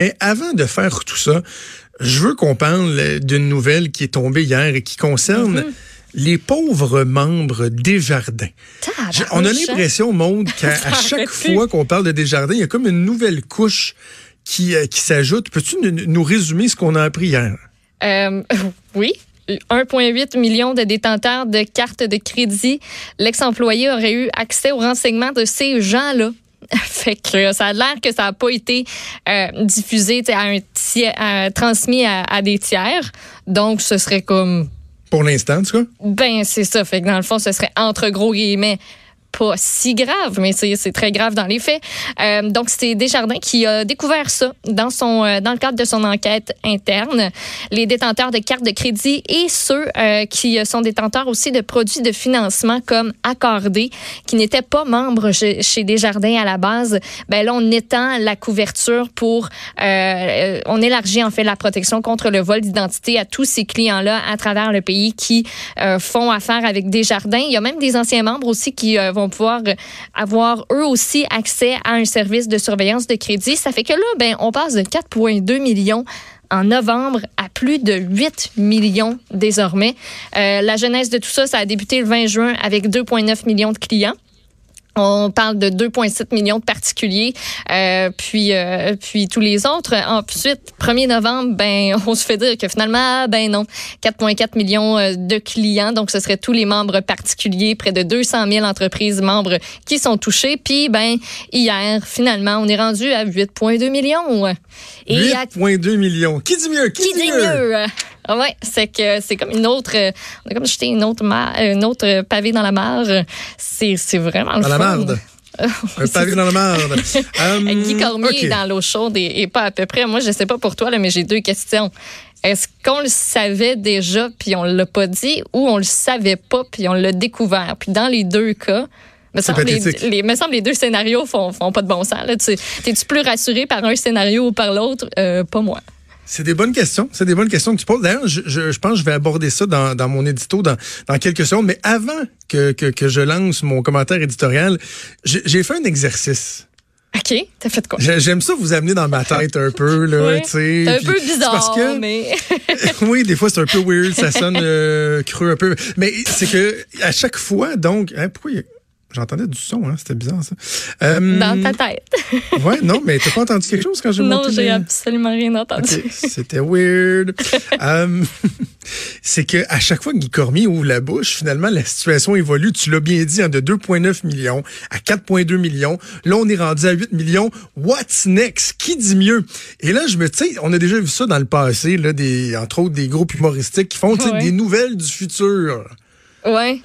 Mais avant de faire tout ça, je veux qu'on parle d'une nouvelle qui est tombée hier et qui concerne Mhm. les pauvres membres des jardins. Je- on a l'impression, Maude, qu'à chaque fois qu'on parle de Desjardins, il y a comme une nouvelle couche qui, euh, qui s'ajoute. Peux-tu nous- nous résumer ce qu'on a appris hier? Euh, oui. 1,8 million de détenteurs de cartes de crédit. L'ex-employé aurait eu accès aux renseignements de ces gens-là. Fait que ça a l'air que ça n'a pas été euh, diffusé, à un tiers- à- transmis à, à des tiers. Donc, ce serait comme Pour l'instant, en tout cas? Ben, c'est ça. Fait que dans le fond, ce serait entre gros guillemets pas si grave, mais c'est très grave dans les faits. Euh, donc, c'est Desjardins qui a découvert ça dans son euh, dans le cadre de son enquête interne. Les détenteurs de cartes de crédit et ceux euh, qui sont détenteurs aussi de produits de financement comme Accordé, qui n'étaient pas membres chez, Desjardins à la base, ben là, on étend la couverture pour... on élargit en fait la protection contre le vol d'identité à tous ces clients-là à travers le pays qui font affaire avec Desjardins. Il y a même des anciens membres aussi qui euh, vont pouvoir avoir eux aussi accès à un service de surveillance de crédit. Ça fait que là, ben, on passe de 4,2 millions en novembre à plus de 8 millions désormais. Euh, la genèse de tout ça, ça a débuté le 20 juin avec 2,9 millions de clients. On parle de 2,7 millions de particuliers, euh, puis euh, puis tous les autres. Ensuite, 1er novembre, ben on se fait dire que finalement, ah, ben non, 4,4 millions euh, de clients. Donc, ce serait tous les membres particuliers, près de 200 000 entreprises membres qui sont touchés. Puis, ben hier, finalement, on est rendu à 8,2 millions. Et à 8,2 millions. Qui dit mieux? Qui, qui dit mieux? Ouais, c'est que c'est comme une autre, euh, on a comme jeté une autre, euh, une autre euh, pavé dans la mare. C'est c'est vraiment le Dans la marde? Un pavé dans la marde. Euh, Guy Cormier OK. est dans l'eau chaude et, et pas à peu près. Moi, je sais pas pour toi, là, mais j'ai deux questions. Est-ce qu'on le savait déjà puis on l'a pas dit ou on le savait pas puis on l'a découvert? Puis dans les deux cas, me semble, les, les- me semble les deux scénarios font, font pas de bon sens. T'es-tu plus rassuré par un scénario ou par l'autre? Euh, pas moi. C'est des bonnes questions. C'est des bonnes questions que tu poses. D'ailleurs, je, je, je pense que je vais aborder ça dans, dans mon édito dans, dans quelques secondes. Mais avant que, que, que je lance mon commentaire éditorial, j'ai fait un exercice. OK, t'as fait quoi? J'ai- J'aime ça vous amener dans ma tête un peu, là, Oui. tu sais. C'est un peu bizarre, parce que- mais... oui, des fois c'est un peu weird, ça sonne euh, creux un peu. Mais c'est que à chaque fois, donc, hein, pourquoi J'entendais du son, hein, c'était bizarre ça. Euh, Dans ta tête. Ouais, non, mais t'as pas entendu quelque chose quand j'ai non, monté j'ai les- absolument rien entendu. C'était weird. Euh, c'est que à chaque fois que Guy Cormier ouvre la bouche, finalement, la situation évolue. Tu l'as bien dit, hein, de 2,9 millions à 4,2 millions. Là, on est rendu à 8 millions. What's next? Qui dit mieux? Et là, je me, tu sais, on a déjà vu ça dans le passé, là, des, entre autres, des groupes humoristiques qui font, Ouais. des nouvelles du futur. Ouais.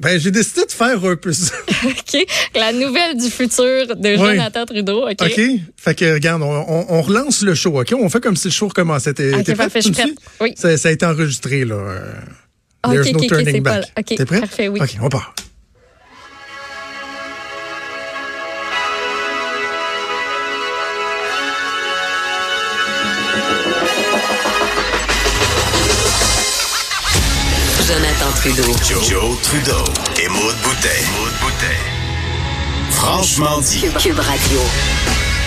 Ben, j'ai décidé de faire un peu ça. OK. La nouvelle du futur de. Jonathan Trudeau. OK. OK? Fait que, regarde, on, on- on relance le show, OK? On fait comme si le show recommençait. T'es OK, prête? parfait, je prête. Oui. Ça, ça a été enregistré, là. Euh, Ah, There's OK, no OK, OK, turning c'est pas back. là. OK, T'es prêt? parfait, oui. OK, on part. Jonathan Trudeau. Joe, Joe Trudeau et Maude Boutet. Maude Boutet. Franchement dit. Cube, Cube Radio.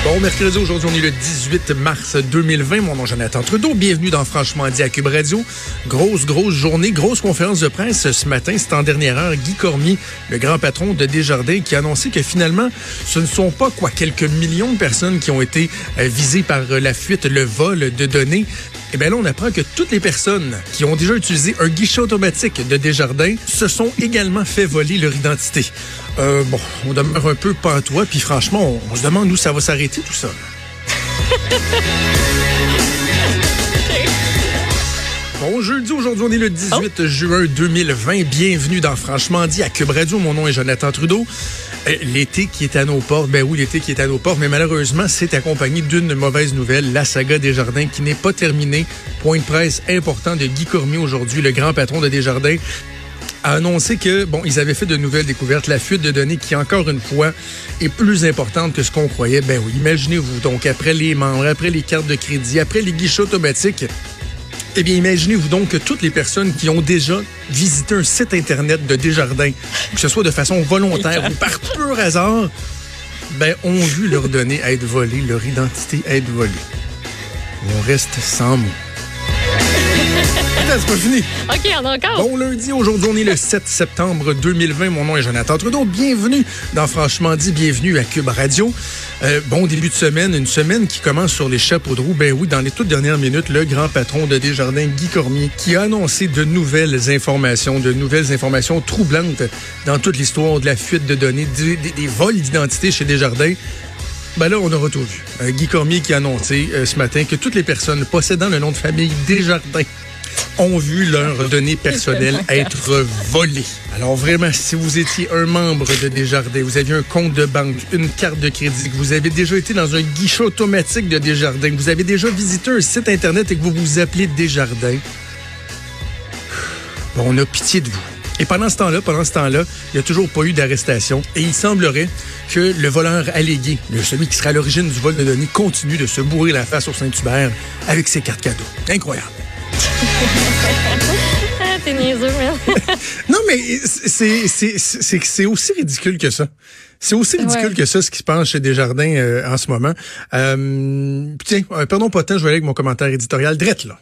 Bon, mercredi, aujourd'hui, on est le 18 mars 2020. Mon nom est Jonathan Trudeau. Bienvenue dans Franchement dit à Cube Radio. Grosse, grosse journée, grosse conférence de presse ce matin. C'est en dernière heure. Guy Cormier, le grand patron de Desjardins, qui a annoncé que finalement, ce ne sont pas, quoi, quelques millions de personnes qui ont été euh, visées par euh, la fuite, le vol de données. Eh bien là, on apprend que toutes les personnes qui ont déjà utilisé un guichet automatique de Desjardins se sont également fait voler leur identité. Euh, bon, on demeure un peu pantois, puis franchement, on, on se demande où ça va s'arrêter tout ça. Bon jeudi, aujourd'hui on est le 18 juin 2020. Bienvenue dans Franchement dit à Cube Radio. Mon nom est Jonathan Trudeau. Euh, L'été qui est à nos portes, ben oui, l'été qui est à nos portes, mais malheureusement, c'est accompagné d'une mauvaise nouvelle, la saga Desjardins qui n'est pas terminée. Point de presse important de Guy Cormier aujourd'hui, le grand patron de Desjardins a annoncé que, bon, ils avaient fait de nouvelles découvertes, la fuite de données qui, encore une fois, est plus importante que ce qu'on croyait. Ben oui, imaginez-vous, donc, après les membres, après les cartes de crédit, après les guichets automatiques, eh bien, imaginez-vous donc que toutes les personnes qui ont déjà visité un site Internet de Desjardins, que ce soit de façon volontaire ou par pur hasard, ben, ont vu leurs données être volées, leur identité être volée. on reste sans mots. Attends, c'est pas fini. OK, on a encore. Bon lundi, aujourd'hui on est le 7 septembre 2020. Mon nom est Jonathan Trudeau. Bienvenue dans Franchement dit, bienvenue à Cube Radio. Euh, bon début de semaine, une semaine qui commence sur les chapeaux de roue. Ben oui, dans les toutes dernières minutes, le grand patron de Desjardins, Guy Cormier, qui a annoncé de nouvelles informations, de nouvelles informations troublantes dans toute l'histoire de la fuite de données, des, des- des vols d'identité chez Desjardins. Ben là, on aura tout vu. Euh, Guy Cormier qui a annoncé euh, ce matin que toutes les personnes possédant le nom de famille Desjardins ont vu leurs données personnelles être volées. Alors vraiment, si vous étiez un membre de Desjardins, vous aviez un compte de banque, une carte de crédit, que vous avez déjà été dans un guichet automatique de Desjardins, que vous avez déjà visité un site Internet et que vous vous appelez Desjardins, bon, on a pitié de vous. Et pendant ce temps-là, pendant ce temps-là, il n'y a toujours pas eu d'arrestation. Et il semblerait que le voleur allégué, celui qui serait à l'origine du vol de données, continue de se bourrer la face au Saint-Hubert avec ses cartes cadeaux. Incroyable. Ah, t'es niaiseux, man. Non, mais c'est c'est c'est c'est aussi ridicule que ça. C'est aussi ridicule Ouais. que ça, ce qui se passe chez Desjardins euh, en ce moment. Euh, tiens, euh, perdons pas de temps, je vais aller avec mon commentaire éditorial. Drette, là.